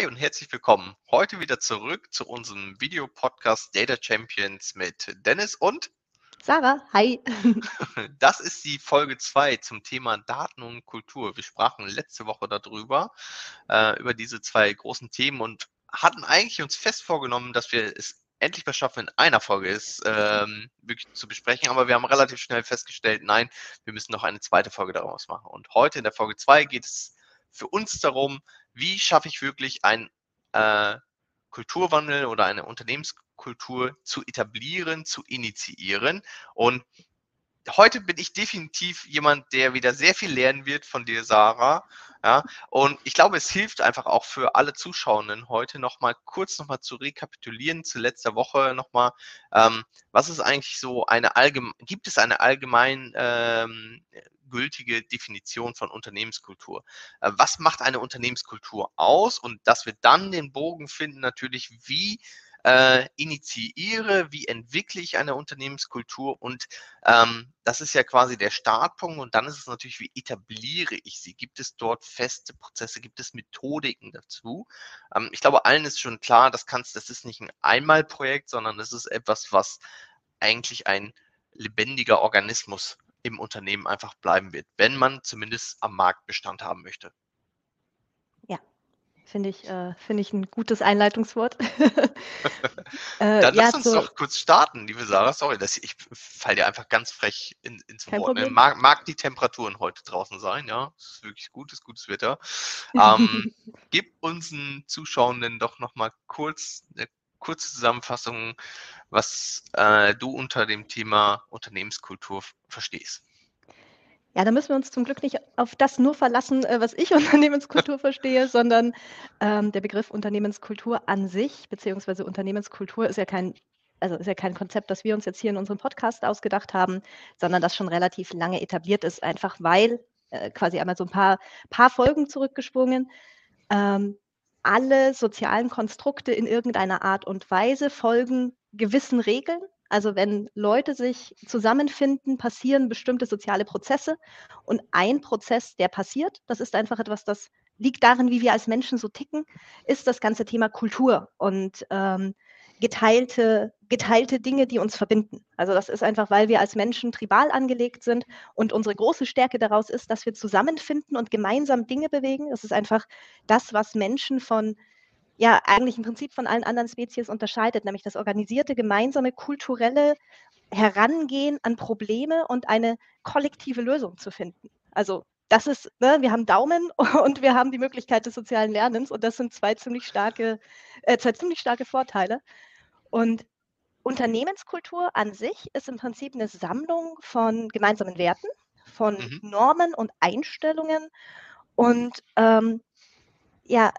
Hi und herzlich willkommen. Heute wieder zurück zu unserem Videopodcast Data Champions mit Dennis und Sarah. Hi. Das ist die Folge 2 zum Thema Daten und Kultur. Wir sprachen letzte Woche darüber, äh, über diese zwei großen Themen und hatten eigentlich uns fest vorgenommen, dass wir es endlich mal schaffen, in einer Folge es ähm, wirklich zu besprechen. Aber wir haben relativ schnell festgestellt, nein, wir müssen noch eine zweite Folge daraus machen. Und heute in der Folge 2 geht es für uns darum, wie schaffe ich wirklich einen äh, Kulturwandel oder eine Unternehmenskultur zu etablieren, zu initiieren. Und heute bin ich definitiv jemand, der wieder sehr viel lernen wird von dir, Sarah. Ja, und ich glaube, es hilft einfach auch für alle Zuschauenden heute nochmal kurz nochmal zu rekapitulieren zu letzter Woche nochmal, ähm, was ist eigentlich so eine allgemein, gibt es eine allgemein ähm, gültige Definition von Unternehmenskultur. Äh, was macht eine Unternehmenskultur aus? Und dass wir dann den Bogen finden, natürlich, wie äh, initiiere, wie entwickle ich eine Unternehmenskultur und ähm, das ist ja quasi der Startpunkt und dann ist es natürlich, wie etabliere ich sie? Gibt es dort feste Prozesse, gibt es Methodiken dazu? Ähm, ich glaube, allen ist schon klar, das kannst, das ist nicht ein Einmalprojekt, sondern es ist etwas, was eigentlich ein lebendiger Organismus im Unternehmen einfach bleiben wird, wenn man zumindest am Markt Bestand haben möchte. Ja, finde ich, äh, finde ich ein gutes Einleitungswort. äh, Dann ja, lass uns so, doch kurz starten, liebe Sarah. Sorry, dass ich, ich falle dir einfach ganz frech in, ins Wort. Ne? Mag, mag, die Temperaturen heute draußen sein, ja. Es ist wirklich gutes, gutes Wetter. Ähm, gib unseren Zuschauenden doch nochmal kurz eine kurze Zusammenfassung, was äh, du unter dem Thema Unternehmenskultur verstehst. Ja, da müssen wir uns zum Glück nicht auf das nur verlassen, äh, was ich Unternehmenskultur verstehe, sondern ähm, der Begriff Unternehmenskultur an sich, beziehungsweise Unternehmenskultur ist ja kein, also ist ja kein Konzept, das wir uns jetzt hier in unserem Podcast ausgedacht haben, sondern das schon relativ lange etabliert ist, einfach weil, äh, quasi einmal so ein paar, paar Folgen zurückgesprungen, ähm, alle sozialen Konstrukte in irgendeiner Art und Weise folgen gewissen Regeln. Also wenn Leute sich zusammenfinden, passieren bestimmte soziale Prozesse. Und ein Prozess, der passiert, das ist einfach etwas, das liegt darin, wie wir als Menschen so ticken, ist das ganze Thema Kultur. Und ähm, geteilte, geteilte Dinge, die uns verbinden. Also das ist einfach, weil wir als Menschen tribal angelegt sind und unsere große Stärke daraus ist, dass wir zusammenfinden und gemeinsam Dinge bewegen. Das ist einfach das, was Menschen von ja eigentlich im Prinzip von allen anderen Spezies unterscheidet, nämlich das organisierte, gemeinsame, kulturelle Herangehen an Probleme und eine kollektive Lösung zu finden. Also das ist, ne, wir haben Daumen und wir haben die Möglichkeit des sozialen Lernens und das sind zwei ziemlich starke, äh, zwei ziemlich starke Vorteile. Und Unternehmenskultur an sich ist im Prinzip eine Sammlung von gemeinsamen Werten, von mhm. Normen und Einstellungen und ähm, ja,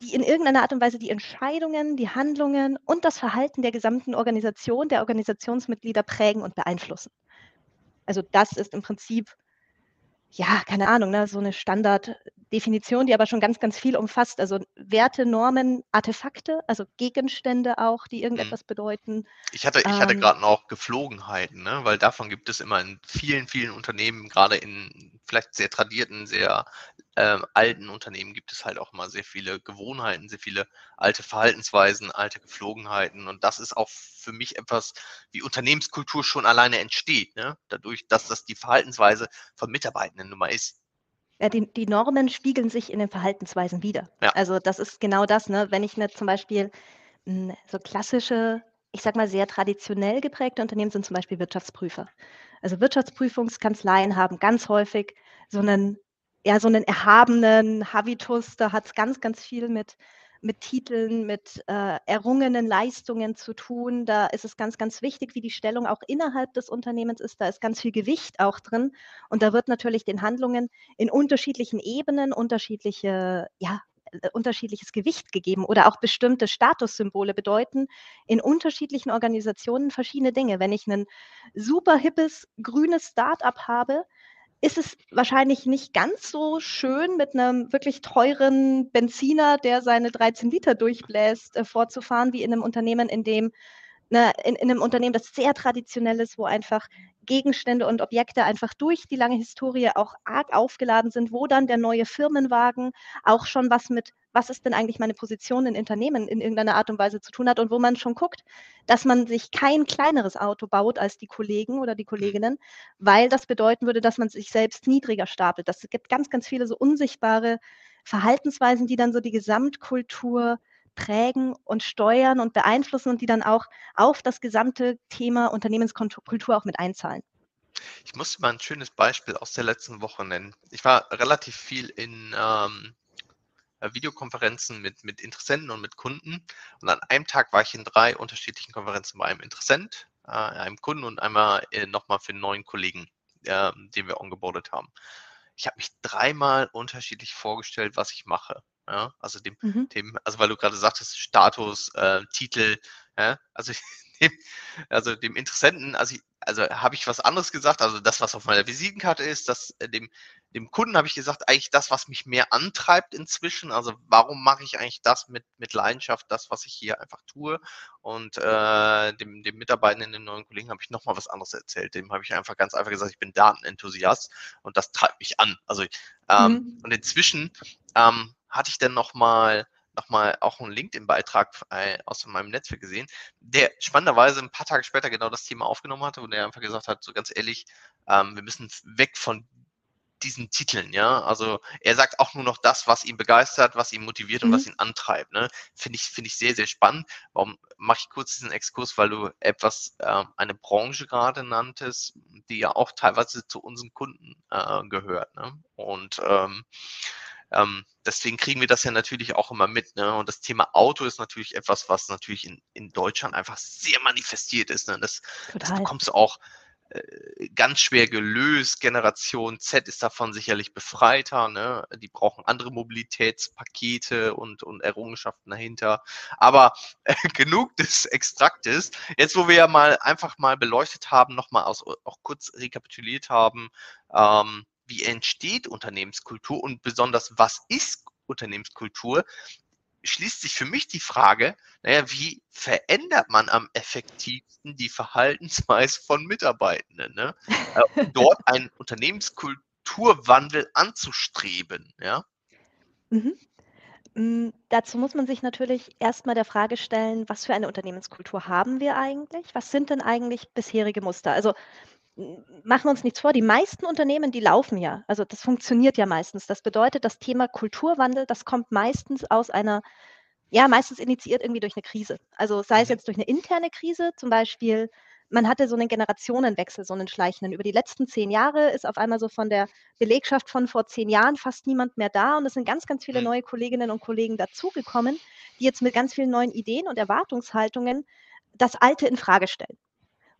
die in irgendeiner Art und Weise die Entscheidungen, die Handlungen und das Verhalten der gesamten Organisation, der Organisationsmitglieder prägen und beeinflussen. Also das ist im Prinzip ja, keine Ahnung, ne, so eine Standarddefinition, die aber schon ganz, ganz viel umfasst. Also Werte, Normen, Artefakte, also Gegenstände auch, die mhm. irgendetwas bedeuten. Ich hatte, ich hatte ähm, gerade noch Geflogenheiten, ne? weil davon gibt es immer in vielen, vielen Unternehmen, gerade in vielleicht sehr tradierten, sehr äh, alten Unternehmen gibt es halt auch immer sehr viele Gewohnheiten, sehr viele alte Verhaltensweisen, alte Geflogenheiten. Und das ist auch für mich etwas, wie Unternehmenskultur schon alleine entsteht, ne? dadurch, dass das die Verhaltensweise von Mitarbeitenden nun mal ist. Ja, die, die Normen spiegeln sich in den Verhaltensweisen wieder. Ja. Also das ist genau das, ne? wenn ich ne, zum Beispiel hm, so klassische, ich sag mal sehr traditionell geprägte Unternehmen sind zum Beispiel Wirtschaftsprüfer. Also Wirtschaftsprüfungskanzleien haben ganz häufig so einen ja, so einen erhabenen Habitus, da hat es ganz, ganz viel mit, mit Titeln, mit äh, errungenen Leistungen zu tun. Da ist es ganz, ganz wichtig, wie die Stellung auch innerhalb des Unternehmens ist. Da ist ganz viel Gewicht auch drin. Und da wird natürlich den Handlungen in unterschiedlichen Ebenen unterschiedliche, ja, unterschiedliches Gewicht gegeben oder auch bestimmte Statussymbole bedeuten in unterschiedlichen Organisationen verschiedene Dinge. Wenn ich ein super hippes grünes Start-up habe, ist es wahrscheinlich nicht ganz so schön, mit einem wirklich teuren Benziner, der seine 13 Liter durchbläst, äh, fortzufahren, wie in einem Unternehmen, in dem ne, in, in einem Unternehmen, das sehr traditionell ist, wo einfach Gegenstände und Objekte einfach durch die lange Historie auch arg aufgeladen sind, wo dann der neue Firmenwagen auch schon was mit, was ist denn eigentlich meine Position in Unternehmen in irgendeiner Art und Weise zu tun hat und wo man schon guckt, dass man sich kein kleineres Auto baut als die Kollegen oder die Kolleginnen, weil das bedeuten würde, dass man sich selbst niedriger stapelt. Das gibt ganz, ganz viele so unsichtbare Verhaltensweisen, die dann so die Gesamtkultur prägen und steuern und beeinflussen und die dann auch auf das gesamte Thema Unternehmenskultur auch mit einzahlen. Ich muss mal ein schönes Beispiel aus der letzten Woche nennen. Ich war relativ viel in ähm, äh, Videokonferenzen mit, mit Interessenten und mit Kunden. Und an einem Tag war ich in drei unterschiedlichen Konferenzen bei einem Interessent, äh, einem Kunden und einmal äh, nochmal für einen neuen Kollegen, äh, den wir ongeboardet haben. Ich habe mich dreimal unterschiedlich vorgestellt, was ich mache. Ja, also dem, mhm. dem, also weil du gerade sagtest, Status, äh, Titel, ja, also dem, also dem Interessenten, also, also habe ich was anderes gesagt, also das, was auf meiner Visitenkarte ist, das, äh, dem, dem Kunden habe ich gesagt, eigentlich das, was mich mehr antreibt inzwischen, also warum mache ich eigentlich das mit, mit Leidenschaft, das, was ich hier einfach tue? Und äh, dem, dem Mitarbeitenden, dem neuen Kollegen habe ich nochmal was anderes erzählt, dem habe ich einfach ganz einfach gesagt, ich bin Datenenthusiast und das treibt mich an, also ähm, mhm. und inzwischen ähm, hatte ich dann nochmal noch mal auch einen LinkedIn-Beitrag äh, aus meinem Netzwerk gesehen, der spannenderweise ein paar Tage später genau das Thema aufgenommen hatte und der einfach gesagt hat, so ganz ehrlich, ähm, wir müssen weg von diesen Titeln, ja. Also er sagt auch nur noch das, was ihn begeistert, was ihn motiviert und mhm. was ihn antreibt. Ne? Finde ich, finde ich sehr, sehr spannend. Warum mache ich kurz diesen Exkurs, weil du etwas, äh, eine Branche gerade nanntest, die ja auch teilweise zu unseren Kunden äh, gehört. Ne? Und ähm, ähm, deswegen kriegen wir das ja natürlich auch immer mit. Ne? Und das Thema Auto ist natürlich etwas, was natürlich in, in Deutschland einfach sehr manifestiert ist. Ne? Das, das bekommst du auch ganz schwer gelöst. Generation Z ist davon sicherlich befreiter. Ne? Die brauchen andere Mobilitätspakete und, und Errungenschaften dahinter. Aber äh, genug des Extraktes. Jetzt, wo wir ja mal einfach mal beleuchtet haben, nochmal auch kurz rekapituliert haben, ähm, wie entsteht Unternehmenskultur und besonders was ist Unternehmenskultur, schließt sich für mich die Frage, naja, wie verändert man am effektivsten die Verhaltensweise von Mitarbeitenden, ne? Äh, um dort einen Unternehmenskulturwandel anzustreben, ja? Mhm. Mm, dazu muss man sich natürlich erstmal der Frage stellen, was für eine Unternehmenskultur haben wir eigentlich? Was sind denn eigentlich bisherige Muster? Also machen wir uns nichts vor, die meisten Unternehmen, die laufen ja. Also das funktioniert ja meistens. Das bedeutet, das Thema Kulturwandel, das kommt meistens aus einer, ja, meistens initiiert irgendwie durch eine Krise. Also sei es mhm. jetzt durch eine interne Krise, zum Beispiel, man hatte so einen Generationenwechsel, so einen schleichenden. Über die letzten zehn Jahre ist auf einmal so von der Belegschaft von vor zehn Jahren fast niemand mehr da und es sind ganz, ganz viele mhm. neue Kolleginnen und Kollegen dazugekommen, die jetzt mit ganz vielen neuen Ideen und Erwartungshaltungen das Alte in Frage stellen.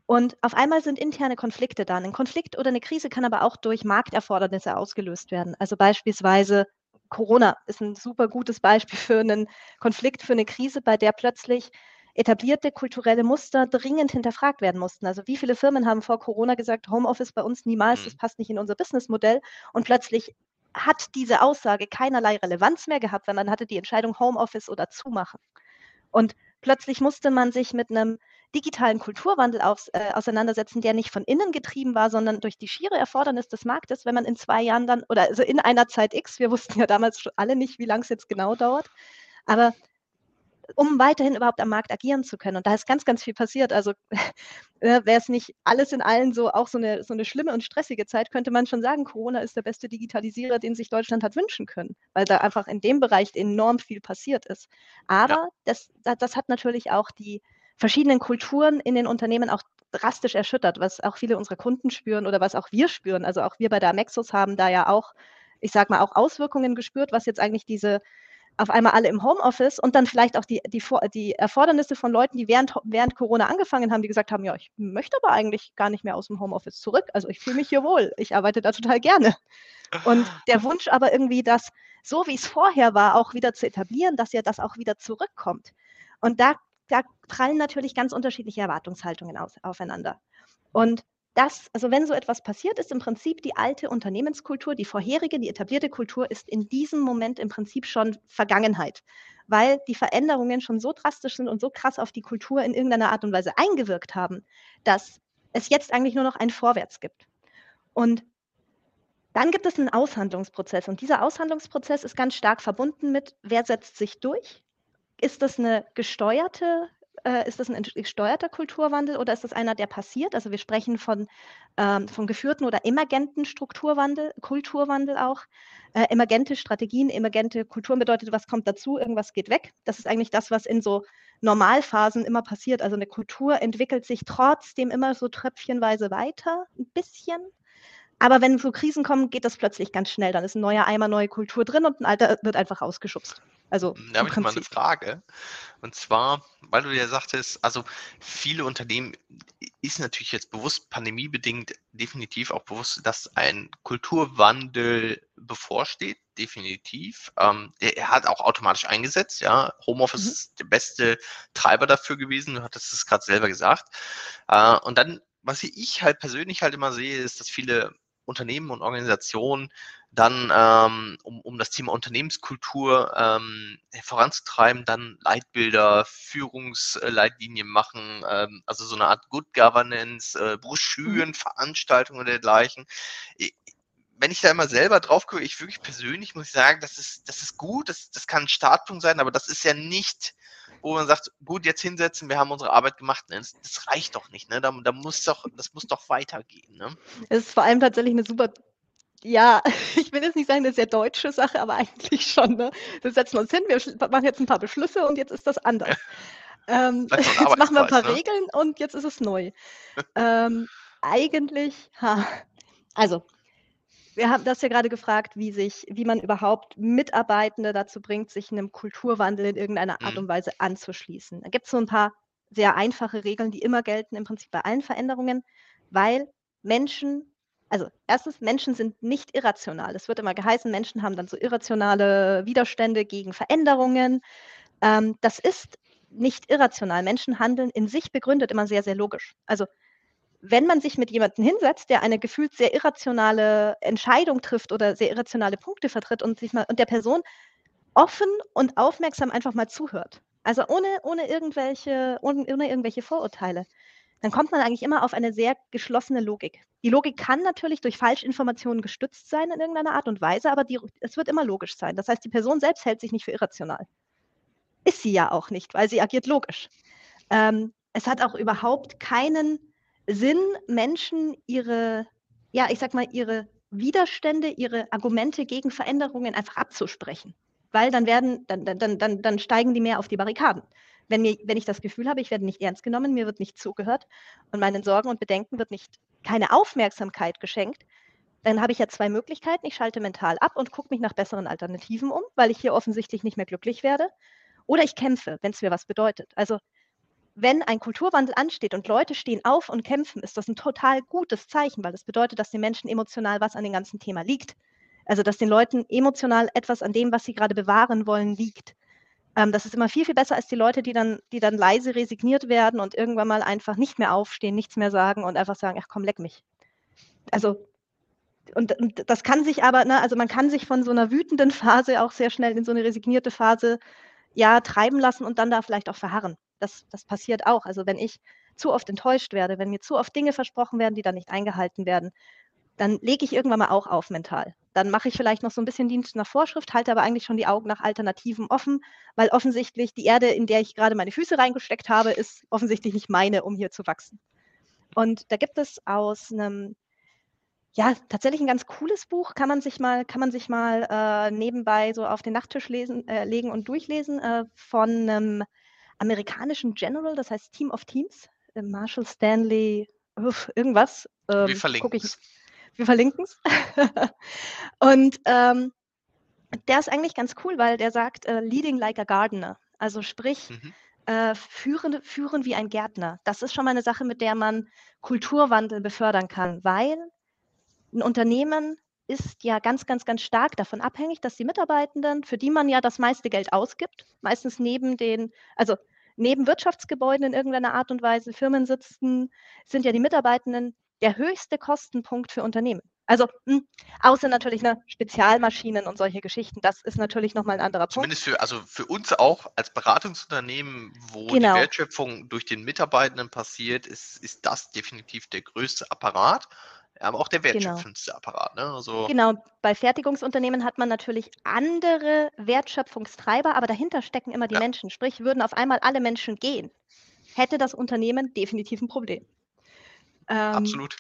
Und auf einmal sind interne Konflikte da. Ein Konflikt oder eine Krise kann aber auch durch Markterfordernisse ausgelöst werden. Also beispielsweise Corona ist ein super gutes Beispiel für einen Konflikt, für eine Krise, bei der plötzlich etablierte kulturelle Muster dringend hinterfragt werden mussten. Also wie viele Firmen haben vor Corona gesagt, Homeoffice bei uns niemals, das mhm. passt nicht in unser Businessmodell. Und plötzlich hat diese Aussage keinerlei Relevanz mehr gehabt, weil man hatte die Entscheidung Homeoffice oder zumachen. Und plötzlich musste man sich mit einem digitalen Kulturwandel auf, äh, auseinandersetzen, der nicht von innen getrieben war, sondern durch die schiere Erfordernis des Marktes, wenn man in zwei Jahren dann, oder also in einer Zeit X, wir wussten ja damals schon alle nicht, wie lange es jetzt genau dauert, aber um weiterhin überhaupt am Markt agieren zu können. Und da ist ganz, ganz viel passiert. Also äh, wäre es nicht alles in allen so auch so eine, so eine schlimme und stressige Zeit, könnte man schon sagen, Corona ist der beste Digitalisierer, den sich Deutschland hat wünschen können, weil da einfach in dem Bereich enorm viel passiert ist. Aber ja. das, das hat natürlich auch die, verschiedenen Kulturen in den Unternehmen auch drastisch erschüttert, was auch viele unserer Kunden spüren oder was auch wir spüren. Also auch wir bei der Amexus haben da ja auch, ich sage mal, auch Auswirkungen gespürt, was jetzt eigentlich diese auf einmal alle im Homeoffice und dann vielleicht auch die, die, die Erfordernisse von Leuten, die während, während Corona angefangen haben, die gesagt haben, ja, ich möchte aber eigentlich gar nicht mehr aus dem Homeoffice zurück. Also ich fühle mich hier wohl, ich arbeite da total gerne. Und der Wunsch aber irgendwie, das so wie es vorher war, auch wieder zu etablieren, dass ja das auch wieder zurückkommt. Und da da prallen natürlich ganz unterschiedliche Erwartungshaltungen aus, aufeinander. Und das, also wenn so etwas passiert, ist im Prinzip die alte Unternehmenskultur, die vorherige, die etablierte Kultur ist in diesem Moment im Prinzip schon Vergangenheit, weil die Veränderungen schon so drastisch sind und so krass auf die Kultur in irgendeiner Art und Weise eingewirkt haben, dass es jetzt eigentlich nur noch ein Vorwärts gibt. Und dann gibt es einen Aushandlungsprozess und dieser Aushandlungsprozess ist ganz stark verbunden mit, wer setzt sich durch? Ist das eine gesteuerte äh, ist das ein gesteuerter Kulturwandel oder ist das einer, der passiert? Also wir sprechen von, ähm, von geführten oder emergenten Strukturwandel, Kulturwandel auch. Äh, emergente Strategien, emergente Kulturen bedeutet, was kommt dazu, irgendwas geht weg. Das ist eigentlich das, was in so Normalphasen immer passiert. Also eine Kultur entwickelt sich trotzdem immer so tröpfchenweise weiter, ein bisschen. Aber wenn so Krisen kommen, geht das plötzlich ganz schnell. Dann ist ein neuer Eimer, neue Kultur drin und ein alter wird einfach ausgeschubst. Also da habe ich mal eine Frage. Und zwar, weil du ja sagtest, also viele Unternehmen ist natürlich jetzt bewusst pandemiebedingt definitiv auch bewusst, dass ein Kulturwandel bevorsteht, definitiv. Ähm, er hat auch automatisch eingesetzt, ja. Homeoffice mhm. ist der beste Treiber dafür gewesen, du hattest es gerade selber gesagt. Äh, und dann, was ich halt persönlich halt immer sehe, ist, dass viele Unternehmen und Organisationen dann, ähm, um, um das Thema Unternehmenskultur ähm, voranzutreiben, dann Leitbilder, Führungsleitlinien machen, ähm, also so eine Art Good Governance, äh, Broschüren, mhm. Veranstaltungen und dergleichen. wenn ich da immer selber drauf gucke, ich wirklich persönlich muss ich sagen, das ist, das ist gut, das, das kann ein Startpunkt sein, aber das ist ja nicht wo man sagt, gut, jetzt hinsetzen, wir haben unsere Arbeit gemacht. Das, das reicht doch nicht, ne? Da, da, muss doch, das muss doch weitergehen. Ne? Es ist vor allem tatsächlich eine super ja, ich will jetzt nicht sagen, das ist ja deutsche Sache, aber eigentlich schon. Ne? Wir setzen uns hin, wir machen jetzt ein paar Beschlüsse und jetzt ist das anders. ähm, jetzt machen wir ein paar ne? Regeln und jetzt ist es neu. ähm, eigentlich, ha, also wir haben das ja gerade gefragt, wie sich, wie man überhaupt Mitarbeitende dazu bringt, sich einem Kulturwandel in irgendeiner Art mhm. und Weise anzuschließen. Da gibt es so ein paar sehr einfache Regeln, die immer gelten, im Prinzip bei allen Veränderungen, weil Menschen, also erstens, Menschen sind nicht irrational. Es wird immer geheißen, Menschen haben dann so irrationale Widerstände gegen Veränderungen. Ähm, das ist nicht irrational. Menschen handeln in sich begründet immer sehr, sehr logisch. Also wenn man sich mit jemandem hinsetzt, der eine gefühlt sehr irrationale Entscheidung trifft oder sehr irrationale Punkte vertritt und sich mal und der Person offen und aufmerksam einfach mal zuhört. Also ohne, ohne, irgendwelche, ohne, ohne irgendwelche Vorurteile. Dann kommt man eigentlich immer auf eine sehr geschlossene Logik. Die Logik kann natürlich durch Falschinformationen gestützt sein in irgendeiner Art und Weise, aber die, es wird immer logisch sein. Das heißt, die Person selbst hält sich nicht für irrational. Ist sie ja auch nicht, weil sie agiert logisch. Ähm, es hat auch überhaupt keinen Sinn, Menschen ihre, ja, ich sag mal, ihre Widerstände, ihre Argumente gegen Veränderungen einfach abzusprechen. Weil dann werden, dann, dann, dann, dann steigen die mehr auf die Barrikaden. Wenn, mir, wenn ich das Gefühl habe, ich werde nicht ernst genommen, mir wird nicht zugehört und meinen Sorgen und Bedenken wird nicht keine Aufmerksamkeit geschenkt, dann habe ich ja zwei Möglichkeiten. Ich schalte mental ab und gucke mich nach besseren Alternativen um, weil ich hier offensichtlich nicht mehr glücklich werde. Oder ich kämpfe, wenn es mir was bedeutet. Also wenn ein Kulturwandel ansteht und Leute stehen auf und kämpfen, ist das ein total gutes Zeichen, weil das bedeutet, dass den Menschen emotional was an dem ganzen Thema liegt. Also dass den Leuten emotional etwas an dem, was sie gerade bewahren wollen, liegt. Ähm, das ist immer viel, viel besser als die Leute, die dann, die dann leise resigniert werden und irgendwann mal einfach nicht mehr aufstehen, nichts mehr sagen und einfach sagen, ach komm, leck mich. Also und, und, das kann sich aber, ne, also man kann sich von so einer wütenden Phase auch sehr schnell in so eine resignierte Phase ja treiben lassen und dann da vielleicht auch verharren. Das, das passiert auch. Also wenn ich zu oft enttäuscht werde, wenn mir zu oft Dinge versprochen werden, die dann nicht eingehalten werden, dann lege ich irgendwann mal auch auf mental. Dann mache ich vielleicht noch so ein bisschen Dienst nach Vorschrift, halte aber eigentlich schon die Augen nach Alternativen offen, weil offensichtlich die Erde, in der ich gerade meine Füße reingesteckt habe, ist offensichtlich nicht meine, um hier zu wachsen. Und da gibt es aus einem, ja, tatsächlich ein ganz cooles Buch, kann man sich mal, kann man sich mal äh, nebenbei so auf den Nachttisch lesen, äh, legen und durchlesen, äh, von einem amerikanischen General, das heißt Team of Teams, äh, Marshall Stanley, irgendwas. Ähm, wir verlinken es. Wir verlinken es. und ähm, der ist eigentlich ganz cool, weil der sagt, äh, leading like a gardener. Also sprich, mhm. äh, führen, führen wie ein Gärtner. Das ist schon mal eine Sache, mit der man Kulturwandel befördern kann, weil ein Unternehmen ist ja ganz, ganz, ganz stark davon abhängig, dass die Mitarbeitenden, für die man ja das meiste Geld ausgibt, meistens neben den, also neben Wirtschaftsgebäuden in irgendeiner Art und Weise, Firmen sitzen, sind ja die Mitarbeitenden der höchste Kostenpunkt für Unternehmen. Also mh, außer natürlich ne, Spezialmaschinen und solche Geschichten. Das ist natürlich nochmal ein anderer Zumindest Punkt. für, also für uns auch als Beratungsunternehmen, wo genau. die Wertschöpfung durch den Mitarbeitenden passiert, ist, ist das definitiv der größte Apparat, aber auch der Genau. wertschöpfendste Apparat. Ne? Also, Genau, bei Fertigungsunternehmen hat man natürlich andere Wertschöpfungstreiber, aber dahinter stecken immer die Ja. Menschen. Sprich, würden auf einmal alle Menschen gehen, hätte das Unternehmen definitiv ein Problem. Ähm, absolut.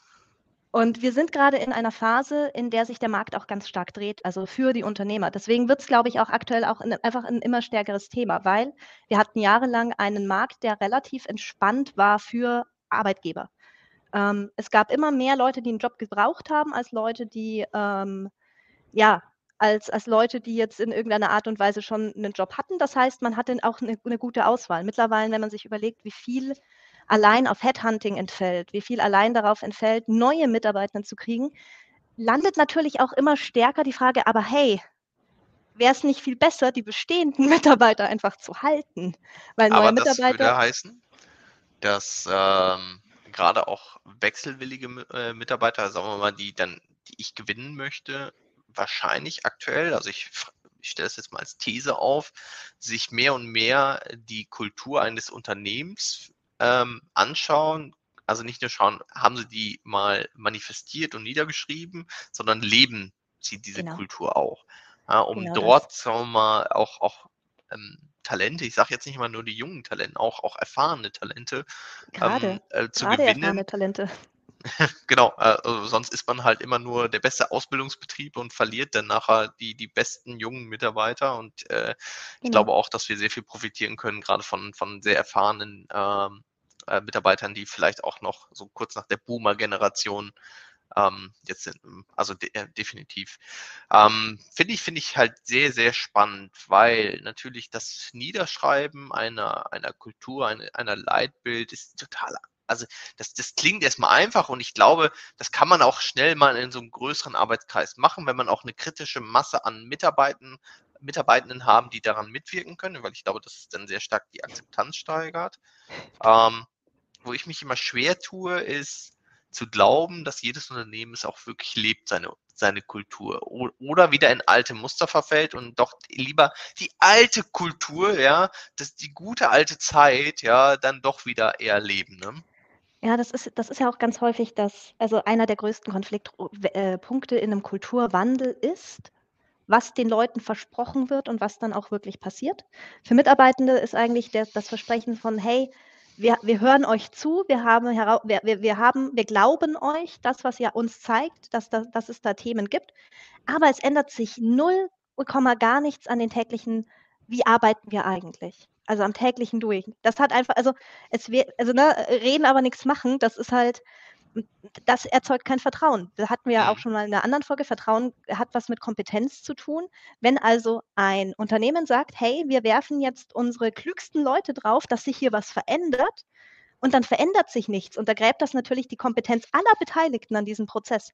und wir sind gerade in einer Phase, in der sich der Markt auch ganz stark dreht, also für die Unternehmer. Deswegen wird es, glaube ich, auch aktuell auch in, einfach ein immer stärkeres Thema, weil wir hatten jahrelang einen Markt, der relativ entspannt war für Arbeitgeber. Ähm, es gab immer mehr Leute, die einen Job gebraucht haben, als Leute, die ähm, ja als, als Leute, die jetzt in irgendeiner Art und Weise schon einen Job hatten. Das heißt, man hatte auch eine, eine gute Auswahl. Mittlerweile, wenn man sich überlegt, wie viel allein auf Headhunting entfällt, wie viel allein darauf entfällt, neue Mitarbeiter zu kriegen, landet natürlich auch immer stärker die Frage, aber hey, wäre es nicht viel besser, die bestehenden Mitarbeiter einfach zu halten? Weil neue Aber das würde Mitarbeiter, heißen, dass ähm, gerade auch wechselwillige äh, Mitarbeiter, sagen wir mal, die dann, die ich gewinnen möchte, wahrscheinlich aktuell, also ich, ich stelle es jetzt mal als These auf, sich mehr und mehr die Kultur eines Unternehmens ähm, anschauen. Also nicht nur schauen, haben sie die mal manifestiert und niedergeschrieben, sondern leben sie diese Genau. Kultur auch. Ja, um Genau das. dort, sagen wir mal, auch, auch ähm, Talente, ich sage jetzt nicht mal nur die jungen Talente, auch, auch erfahrene Talente gerade, ähm, äh, zu gerade gewinnen. erfahrene Talente. Genau, äh, also sonst ist man halt immer nur der beste Ausbildungsbetrieb und verliert dann nachher die, die besten jungen Mitarbeiter. Und äh, ich Genau. glaube auch, dass wir sehr viel profitieren können, gerade von, von sehr erfahrenen ähm, äh, Mitarbeitern, die vielleicht auch noch so kurz nach der Boomer-Generation ähm, jetzt sind. Also de äh, definitiv. Ähm, finde ich, finde ich halt sehr, sehr spannend, weil natürlich das Niederschreiben einer, einer Kultur, eine, einer Leitbild ist total also das, das klingt erstmal einfach und ich glaube, das kann man auch schnell mal in so einem größeren Arbeitskreis machen, wenn man auch eine kritische Masse an Mitarbeitenden, Mitarbeitenden haben, die daran mitwirken können, weil ich glaube, dass es dann sehr stark die Akzeptanz steigert. Ähm, wo ich mich immer schwer tue, ist zu glauben, dass jedes Unternehmen es auch wirklich lebt, seine, seine Kultur. O oder wieder in alte Muster verfällt und doch lieber die alte Kultur, ja, das, die gute alte Zeit, ja, dann doch wieder eher leben. Ne? Ja, das ist, das ist ja auch ganz häufig das, also einer der größten Konfliktpunkte in einem Kulturwandel ist, was den Leuten versprochen wird und was dann auch wirklich passiert. Für Mitarbeitende ist eigentlich der, das Versprechen von, hey, wir, wir hören euch zu, wir haben, wir, wir, haben, wir glauben euch, das, was ihr uns zeigt, dass, da, dass es da Themen gibt, aber es ändert sich null Komma gar nichts an den täglichen, wie arbeiten wir eigentlich? Also am täglichen Doing. Das hat einfach, also es wird, also ne, reden aber nichts machen, das ist halt, das erzeugt kein Vertrauen. Da hatten wir ja auch Mhm. schon mal in einer anderen Folge. Vertrauen hat was mit Kompetenz zu tun. Wenn also ein Unternehmen sagt, hey, wir werfen jetzt unsere klügsten Leute drauf, dass sich hier was verändert und dann verändert sich nichts, untergräbt das natürlich die Kompetenz aller Beteiligten an diesem Prozess.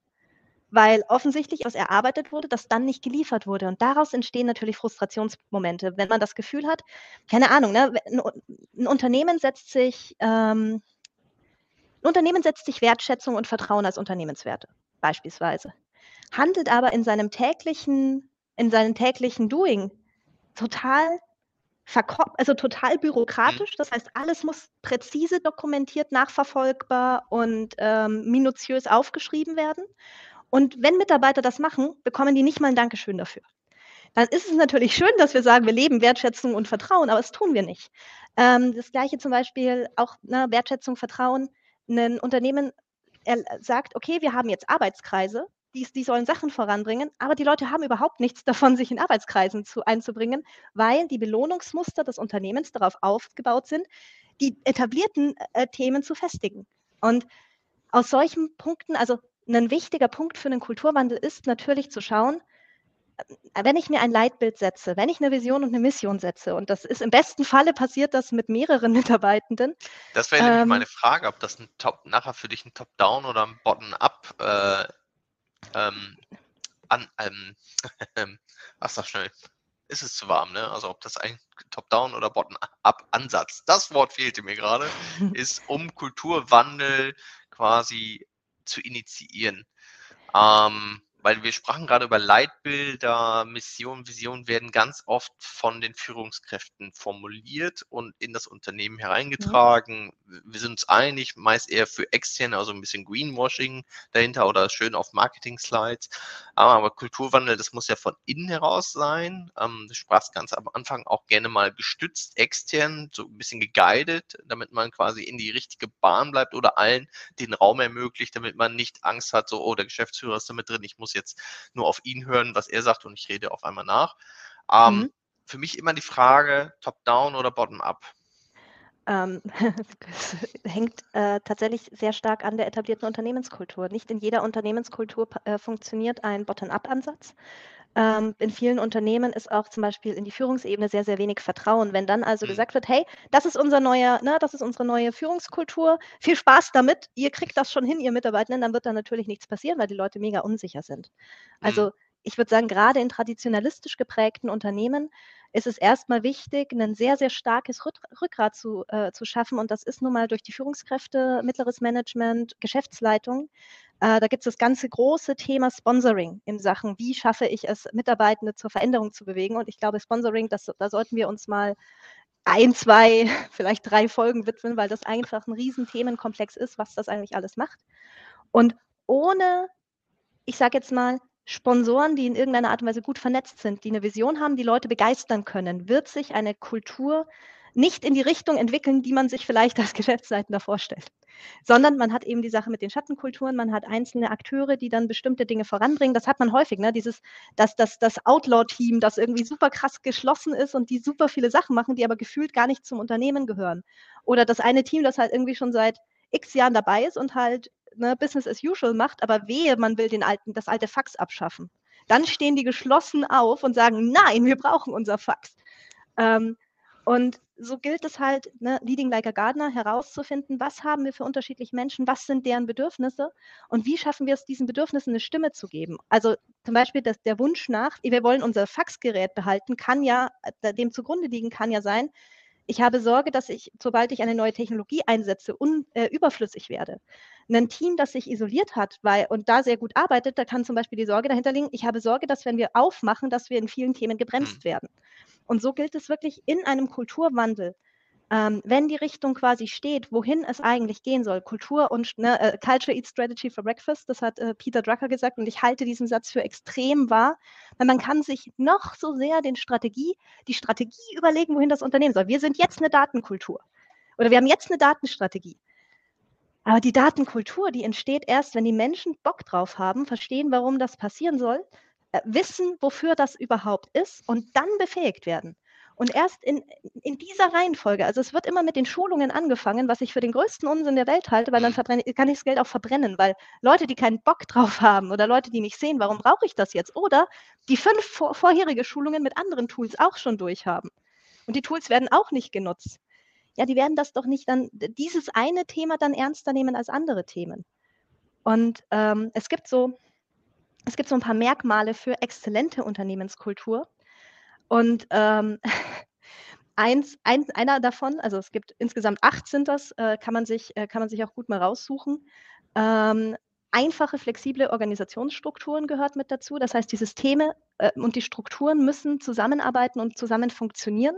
Weil offensichtlich was erarbeitet wurde, das dann nicht geliefert wurde. Und daraus entstehen natürlich Frustrationsmomente, wenn man das Gefühl hat, keine Ahnung, ne, ein, ein Unternehmen setzt sich, ähm, ein Unternehmen setzt sich Wertschätzung und Vertrauen als Unternehmenswerte, beispielsweise, handelt aber in seinem täglichen, in seinem täglichen Doing total also total bürokratisch. Das heißt, alles muss präzise dokumentiert, nachverfolgbar und ähm, minutiös aufgeschrieben werden. Und wenn Mitarbeiter das machen, bekommen die nicht mal ein Dankeschön dafür. Dann ist es natürlich schön, dass wir sagen, wir leben Wertschätzung und Vertrauen, aber das tun wir nicht. Ähm, das gleiche zum Beispiel auch ne, Wertschätzung, Vertrauen. Ein Unternehmen sagt, okay, wir haben jetzt Arbeitskreise, die, die, sollen Sachen voranbringen, aber die Leute haben überhaupt nichts davon, sich in Arbeitskreisen zu, einzubringen, weil die Belohnungsmuster des Unternehmens darauf aufgebaut sind, die etablierten äh, Themen zu festigen. Und aus solchen Punkten, also ein wichtiger Punkt für einen Kulturwandel ist natürlich zu schauen, wenn ich mir ein Leitbild setze, wenn ich eine Vision und eine Mission setze, und das ist im besten Falle passiert das mit mehreren Mitarbeitenden. Das wäre ähm, nämlich meine Frage, ob das ein Top, nachher für dich ein Top-Down oder ein Bottom-up äh, ähm, an, ähm, ach sag schnell, ist es zu warm, ne? Also ob das ein Top-Down oder Bottom-up-Ansatz, das Wort fehlte mir gerade, ist um Kulturwandel quasi zu initiieren. Ähm, weil wir sprachen gerade über Leitbilder, Mission, Vision werden ganz oft von den Führungskräften formuliert und in das Unternehmen hereingetragen. Mhm. Wir sind uns einig, meist eher für externe, also ein bisschen Greenwashing dahinter oder schön auf Marketing-Slides. Aber, Kulturwandel, das muss ja von innen heraus sein. Ähm, du sprachst ganz am Anfang auch gerne mal gestützt, extern, so ein bisschen geguided, damit man quasi in die richtige Bahn bleibt oder allen den Raum ermöglicht, damit man nicht Angst hat, so, oh, der Geschäftsführer ist damit drin, ich muss jetzt nur auf ihn hören, was er sagt und ich rede auf einmal nach. Ähm, mhm. Für mich immer die Frage, top-down oder bottom-up? Ähm, hängt äh, tatsächlich sehr stark an der etablierten Unternehmenskultur. Nicht in jeder Unternehmenskultur äh, funktioniert ein Bottom-up-Ansatz. Ähm, in vielen Unternehmen ist auch zum Beispiel in die Führungsebene sehr, sehr wenig Vertrauen. Wenn dann also mhm. gesagt wird, hey, das ist unser neuer, ne, das ist unsere neue Führungskultur, viel Spaß damit, ihr kriegt das schon hin, ihr Mitarbeitenden, dann wird da natürlich nichts passieren, weil die Leute mega unsicher sind. Also mhm. ich würde sagen, gerade in traditionalistisch geprägten Unternehmen ist es erstmal wichtig, ein sehr, sehr starkes Rückgrat zu, äh, zu schaffen. Und das ist nun mal durch die Führungskräfte, mittleres Management, Geschäftsleitung. Äh, da gibt es das ganze große Thema Sponsoring in Sachen, wie schaffe ich es, Mitarbeitende zur Veränderung zu bewegen. Und ich glaube, Sponsoring, das, da sollten wir uns mal ein, zwei, vielleicht drei Folgen widmen, weil das einfach ein riesen Themenkomplex ist, was das eigentlich alles macht. Und ohne, ich sage jetzt mal, Sponsoren, die in irgendeiner Art und Weise gut vernetzt sind, die eine Vision haben, die Leute begeistern können, wird sich eine Kultur nicht in die Richtung entwickeln, die man sich vielleicht als Geschäftsleitender vorstellt, sondern man hat eben die Sache mit den Schattenkulturen, man hat einzelne Akteure, die dann bestimmte Dinge voranbringen. Das hat man häufig, ne? dieses, dass das, das Outlaw-Team, das irgendwie super krass geschlossen ist und die super viele Sachen machen, die aber gefühlt gar nicht zum Unternehmen gehören. Oder das eine Team, das halt irgendwie schon seit x Jahren dabei ist und halt ne, Business as usual macht, aber wehe, man will den alten, das alte Fax abschaffen. Dann stehen die geschlossen auf und sagen, nein, wir brauchen unser Fax. Ähm, und so gilt es halt, ne, Leading Like a Gardener herauszufinden, was haben wir für unterschiedliche Menschen, was sind deren Bedürfnisse und wie schaffen wir es, diesen Bedürfnissen eine Stimme zu geben. Also zum Beispiel dass der Wunsch nach, wir wollen unser Faxgerät behalten, kann ja, äh, dem zugrunde liegen kann ja sein, ich habe Sorge, dass ich, sobald ich eine neue Technologie einsetze, un, äh, überflüssig werde. Ein Team, das sich isoliert hat weil, und da sehr gut arbeitet, da kann zum Beispiel die Sorge dahinter liegen, ich habe Sorge, dass wenn wir aufmachen, dass wir in vielen Themen gebremst mhm. werden. Und so gilt es wirklich in einem Kulturwandel ähm, wenn die Richtung quasi steht, wohin es eigentlich gehen soll, Kultur und ne, äh, Culture Eats Strategy for Breakfast, das hat äh, Peter Drucker gesagt und ich halte diesen Satz für extrem wahr, weil man kann sich noch so sehr den Strategie, die Strategie überlegen, wohin das Unternehmen soll. Wir sind jetzt eine Datenkultur oder wir haben jetzt eine Datenstrategie. Aber die Datenkultur, die entsteht erst, wenn die Menschen Bock drauf haben, verstehen, warum das passieren soll, äh, wissen, wofür das überhaupt ist und dann befähigt werden. Und erst in, in dieser Reihenfolge, also es wird immer mit den Schulungen angefangen, was ich für den größten Unsinn der Welt halte, weil dann kann ich das Geld auch verbrennen, weil Leute, die keinen Bock drauf haben oder Leute, die nicht sehen, warum brauche ich das jetzt? Oder die fünf vor, vorherige Schulungen mit anderen Tools auch schon durchhaben. Und die Tools werden auch nicht genutzt. Ja, die werden das doch nicht dann, dieses eine Thema dann ernster nehmen als andere Themen. Und ähm, es gibt so, es gibt so ein paar Merkmale für exzellente Unternehmenskultur. Und ähm, eins, ein, einer davon, also es gibt insgesamt acht sind das, äh, kann, man sich, äh, kann man sich auch gut mal raussuchen. Ähm, einfache, flexible Organisationsstrukturen gehört mit dazu. Das heißt, die Systeme äh, und die Strukturen müssen zusammenarbeiten und zusammen funktionieren.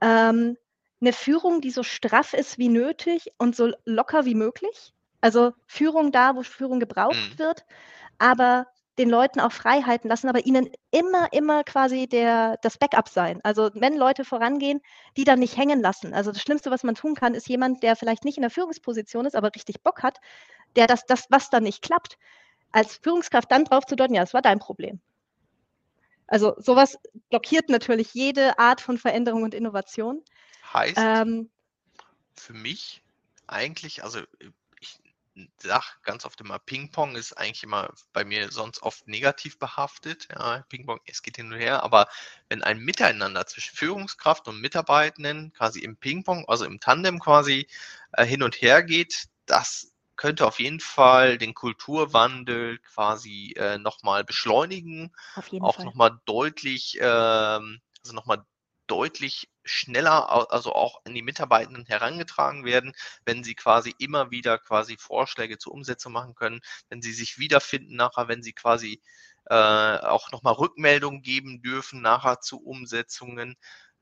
Ähm, eine Führung, die so straff ist wie nötig und so locker wie möglich. Also Führung da, wo Führung gebraucht mhm. wird, aber den Leuten auch Freiheiten lassen, aber ihnen immer, immer quasi der, das Backup sein. Also wenn Leute vorangehen, die dann nicht hängen lassen. Also das Schlimmste, was man tun kann, ist jemand, der vielleicht nicht in der Führungsposition ist, aber richtig Bock hat, der das, das was dann nicht klappt, als Führungskraft dann drauf zu deuten, ja, das war dein Problem. Also sowas blockiert natürlich jede Art von Veränderung und Innovation. Heißt ähm, für mich eigentlich, also sag ganz oft immer, Ping-Pong ist eigentlich immer bei mir sonst oft negativ behaftet. Ja, Ping-Pong, es geht hin und her, aber wenn ein Miteinander zwischen Führungskraft und Mitarbeitenden quasi im Ping-Pong, also im Tandem quasi äh, hin und her geht, das könnte auf jeden Fall den Kulturwandel quasi äh, nochmal beschleunigen, auch nochmal deutlich, ähm, also nochmal deutlich schneller, also auch an die Mitarbeitenden herangetragen werden, wenn sie quasi immer wieder quasi Vorschläge zur Umsetzung machen können, wenn sie sich wiederfinden nachher, wenn sie quasi äh, auch nochmal Rückmeldungen geben dürfen nachher zu Umsetzungen.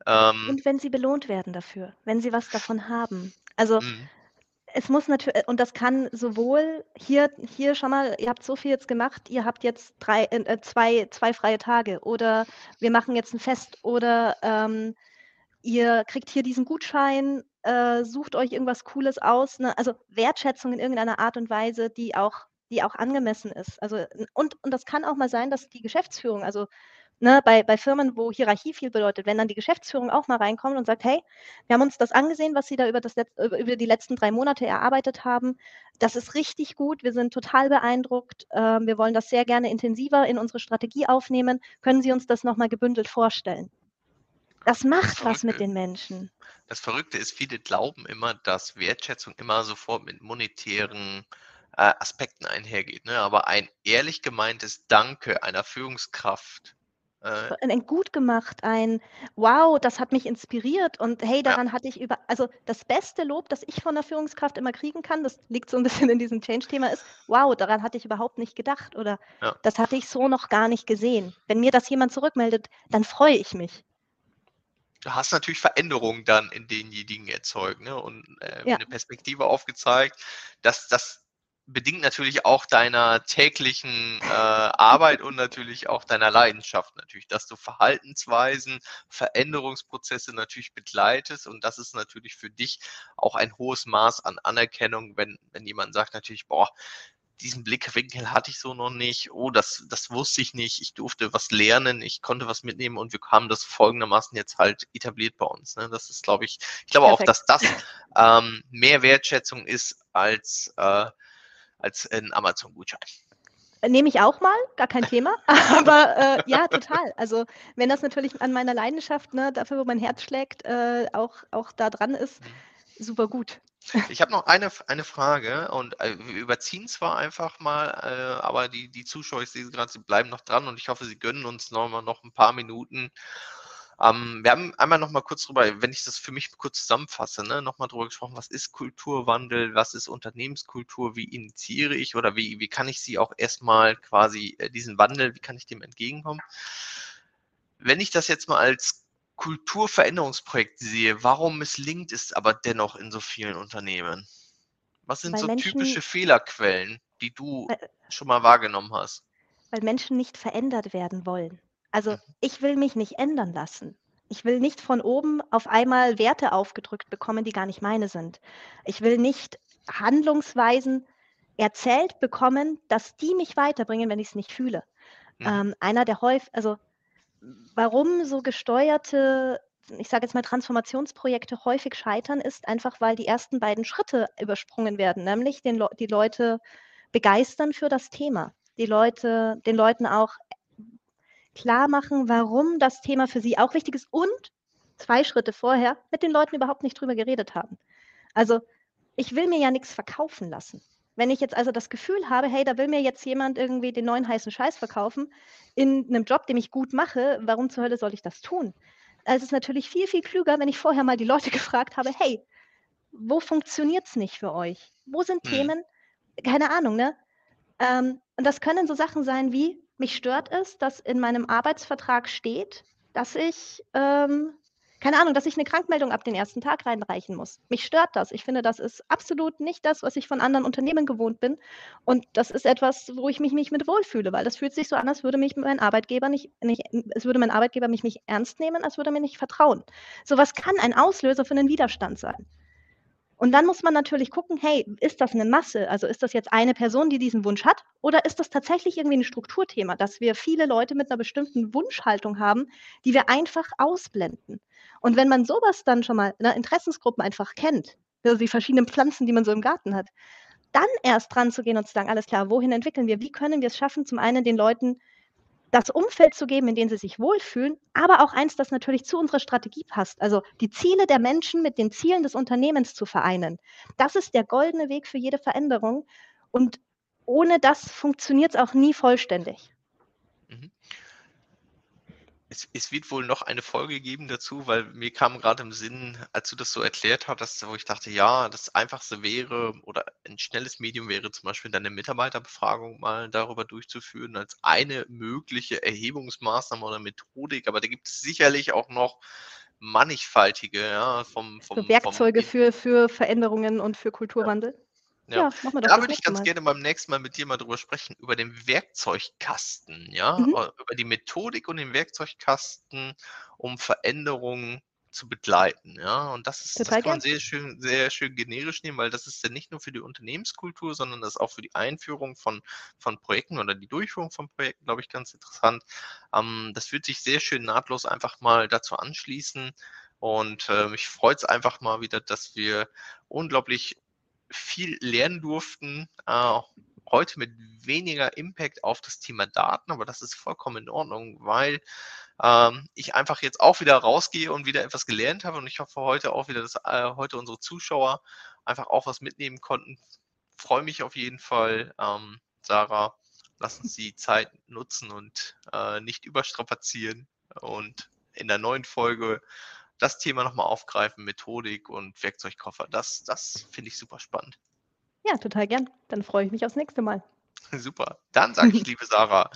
Ähm, und wenn sie belohnt werden dafür, wenn sie was davon haben. Also mhm es muss natürlich, und das kann sowohl hier, hier schon mal, ihr habt so viel jetzt gemacht, ihr habt jetzt drei, äh, äh, zwei, zwei freie Tage oder wir machen jetzt ein Fest oder ähm, ihr kriegt hier diesen Gutschein, äh, sucht euch irgendwas Cooles aus. Ne? Also Wertschätzung in irgendeiner Art und Weise, die auch, die auch angemessen ist. Also, und, und das kann auch mal sein, dass die Geschäftsführung, also ne, bei, bei Firmen, wo Hierarchie viel bedeutet, wenn dann die Geschäftsführung auch mal reinkommt und sagt, hey, wir haben uns das angesehen, was Sie da über, das Letz-, über die letzten drei Monate erarbeitet haben. Das ist richtig gut, wir sind total beeindruckt. Äh, wir wollen das sehr gerne intensiver in unsere Strategie aufnehmen. Können Sie uns das nochmal gebündelt vorstellen? Das macht das was mit den Menschen. Das Verrückte ist, viele glauben immer, dass Wertschätzung immer sofort mit monetären äh, Aspekten einhergeht. Ne? Aber ein ehrlich gemeintes Danke einer Führungskraft äh, ein gut gemacht, ein wow, das hat mich inspiriert und hey, daran ja. hatte ich über, also das beste Lob, das ich von der Führungskraft immer kriegen kann, das liegt so ein bisschen in diesem Change-Thema, ist, wow, daran hatte ich überhaupt nicht gedacht oder ja. das hatte ich so noch gar nicht gesehen. Wenn mir das jemand zurückmeldet, dann freue ich mich. Du hast natürlich Veränderungen dann in denjenigen erzeugt ne? und äh, ja. eine Perspektive aufgezeigt, dass das bedingt natürlich auch deiner täglichen äh, Arbeit und natürlich auch deiner Leidenschaft natürlich, dass du Verhaltensweisen, Veränderungsprozesse natürlich begleitest und das ist natürlich für dich auch ein hohes Maß an Anerkennung, wenn, wenn jemand sagt natürlich, boah, diesen Blickwinkel hatte ich so noch nicht, oh, das, das wusste ich nicht, ich durfte was lernen, ich konnte was mitnehmen und wir haben das folgendermaßen jetzt halt etabliert bei uns. Ne? Das ist, glaube ich, ich glaube Perfekt. auch, dass das ähm, mehr Wertschätzung ist als äh, als ein Amazon-Gutschein. Nehme ich auch mal, gar kein Thema. Aber äh, ja, total. Also wenn das natürlich an meiner Leidenschaft, ne, dafür, wo mein Herz schlägt, äh, auch, auch da dran ist, mhm. super gut. Ich habe noch eine, eine Frage und äh, wir überziehen zwar einfach mal, äh, aber die, die Zuschauer, ich sehe gerade, sie bleiben noch dran und ich hoffe, sie gönnen uns noch mal noch ein paar Minuten, ähm, wir haben einmal noch mal kurz drüber, wenn ich das für mich kurz zusammenfasse, ne, noch mal drüber gesprochen, was ist Kulturwandel, was ist Unternehmenskultur, wie initiiere ich oder wie, wie kann ich sie auch erstmal quasi, äh, diesen Wandel, wie kann ich dem entgegenkommen? Wenn ich das jetzt mal als Kulturveränderungsprojekt sehe, warum misslingt es aber dennoch in so vielen Unternehmen? Was sind weil so Menschen, typische Fehlerquellen, die du weil, schon mal wahrgenommen hast? Weil Menschen nicht verändert werden wollen. Also mhm. ich will mich nicht ändern lassen. Ich will nicht von oben auf einmal Werte aufgedrückt bekommen, die gar nicht meine sind. Ich will nicht Handlungsweisen erzählt bekommen, dass die mich weiterbringen, wenn ich es nicht fühle. Mhm. Ähm, einer der häufig, also warum so gesteuerte, ich sage jetzt mal Transformationsprojekte häufig scheitern, ist einfach, weil die ersten beiden Schritte übersprungen werden, nämlich den Le die Leute begeistern für das Thema, die Leute, den Leuten auch klar machen, warum das Thema für sie auch wichtig ist und zwei Schritte vorher mit den Leuten überhaupt nicht drüber geredet haben. Also ich will mir ja nichts verkaufen lassen. Wenn ich jetzt also das Gefühl habe, hey, da will mir jetzt jemand irgendwie den neuen heißen Scheiß verkaufen in einem Job, den ich gut mache, warum zur Hölle soll ich das tun? Also es ist natürlich viel, viel klüger, wenn ich vorher mal die Leute gefragt habe, hey, wo funktioniert es nicht für euch? Wo sind hm. Themen? Keine Ahnung, ne? Ähm, und das können so Sachen sein wie, mich stört es, dass in meinem Arbeitsvertrag steht, dass ich, ähm, keine Ahnung, dass ich eine Krankmeldung ab den ersten Tag reinreichen muss. Mich stört das. Ich finde, das ist absolut nicht das, was ich von anderen Unternehmen gewohnt bin. Und das ist etwas, wo ich mich nicht mit wohlfühle, weil das fühlt sich so an, als würde mich mein Arbeitgeber nicht, nicht es würde mein Arbeitgeber mich nicht ernst nehmen, als würde er mir nicht vertrauen. Sowas kann ein Auslöser für einen Widerstand sein. Und dann muss man natürlich gucken, hey, ist das eine Masse? Also ist das jetzt eine Person, die diesen Wunsch hat? Oder ist das tatsächlich irgendwie ein Strukturthema, dass wir viele Leute mit einer bestimmten Wunschhaltung haben, die wir einfach ausblenden? Und wenn man sowas dann schon mal in der Interessensgruppen einfach kennt, also die verschiedenen Pflanzen, die man so im Garten hat, dann erst dran zu gehen und zu sagen, alles klar, wohin entwickeln wir? Wie können wir es schaffen, zum einen den Leuten das Umfeld zu geben, in dem sie sich wohlfühlen, aber auch eins, das natürlich zu unserer Strategie passt. Also die Ziele der Menschen mit den Zielen des Unternehmens zu vereinen. Das ist der goldene Weg für jede Veränderung. Und ohne das funktioniert es auch nie vollständig. Es, es, wird wohl noch eine Folge geben dazu, weil mir kam gerade im Sinn, als du das so erklärt hattest, wo ich dachte, ja, das Einfachste wäre oder ein schnelles Medium wäre zum Beispiel deine Mitarbeiterbefragung mal darüber durchzuführen als eine mögliche Erhebungsmaßnahme oder Methodik. Aber da gibt es sicherlich auch noch mannigfaltige, ja, vom, vom, so Werkzeuge vom, für, für Veränderungen und für Kulturwandel. Ja, ja machen wir das. Da würde ich ganz mal. gerne beim nächsten Mal mit dir mal drüber sprechen, über den Werkzeugkasten, ja, mhm. über die Methodik und den Werkzeugkasten, um Veränderungen zu begleiten, ja. Und das ist, Total das kann man sehr schön, sehr schön generisch nehmen, weil das ist ja nicht nur für die Unternehmenskultur, sondern das ist auch für die Einführung von, von Projekten oder die Durchführung von Projekten, glaube ich, ganz interessant. Ähm, das wird sich sehr schön nahtlos einfach mal dazu anschließen. Und äh, mich freut es einfach mal wieder, dass wir unglaublich viel lernen durften. Äh, heute mit weniger Impact auf das Thema Daten, aber das ist vollkommen in Ordnung, weil ähm, ich einfach jetzt auch wieder rausgehe und wieder etwas gelernt habe und ich hoffe heute auch wieder, dass äh, heute unsere Zuschauer einfach auch was mitnehmen konnten. Freue mich auf jeden Fall, ähm, Sarah. Lass uns die Zeit nutzen und äh, nicht überstrapazieren und in der neuen Folge das Thema nochmal aufgreifen, Methodik und Werkzeugkoffer. Das, das finde ich super spannend. Ja, total gern. Dann freue ich mich aufs nächste Mal. Super. Dann sage ich, liebe Sarah,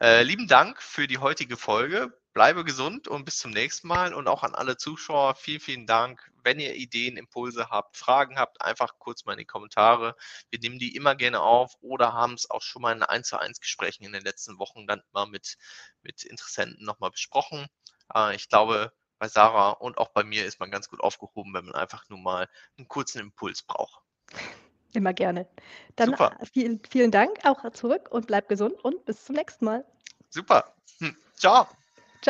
äh, lieben Dank für die heutige Folge. Bleibe gesund und bis zum nächsten Mal. Und auch an alle Zuschauer, vielen, vielen Dank. Wenn ihr Ideen, Impulse habt, Fragen habt, einfach kurz mal in die Kommentare. Wir nehmen die immer gerne auf oder haben es auch schon mal in 1 zu 1 Gesprächen in den letzten Wochen dann mal mit, mit Interessenten nochmal besprochen. Äh, ich glaube, bei Sarah und auch bei mir ist man ganz gut aufgehoben, wenn man einfach nur mal einen kurzen Impuls braucht. Immer gerne. Dann Super. Vielen, vielen Dank auch zurück und bleib gesund und bis zum nächsten Mal. Super. Hm. Ciao.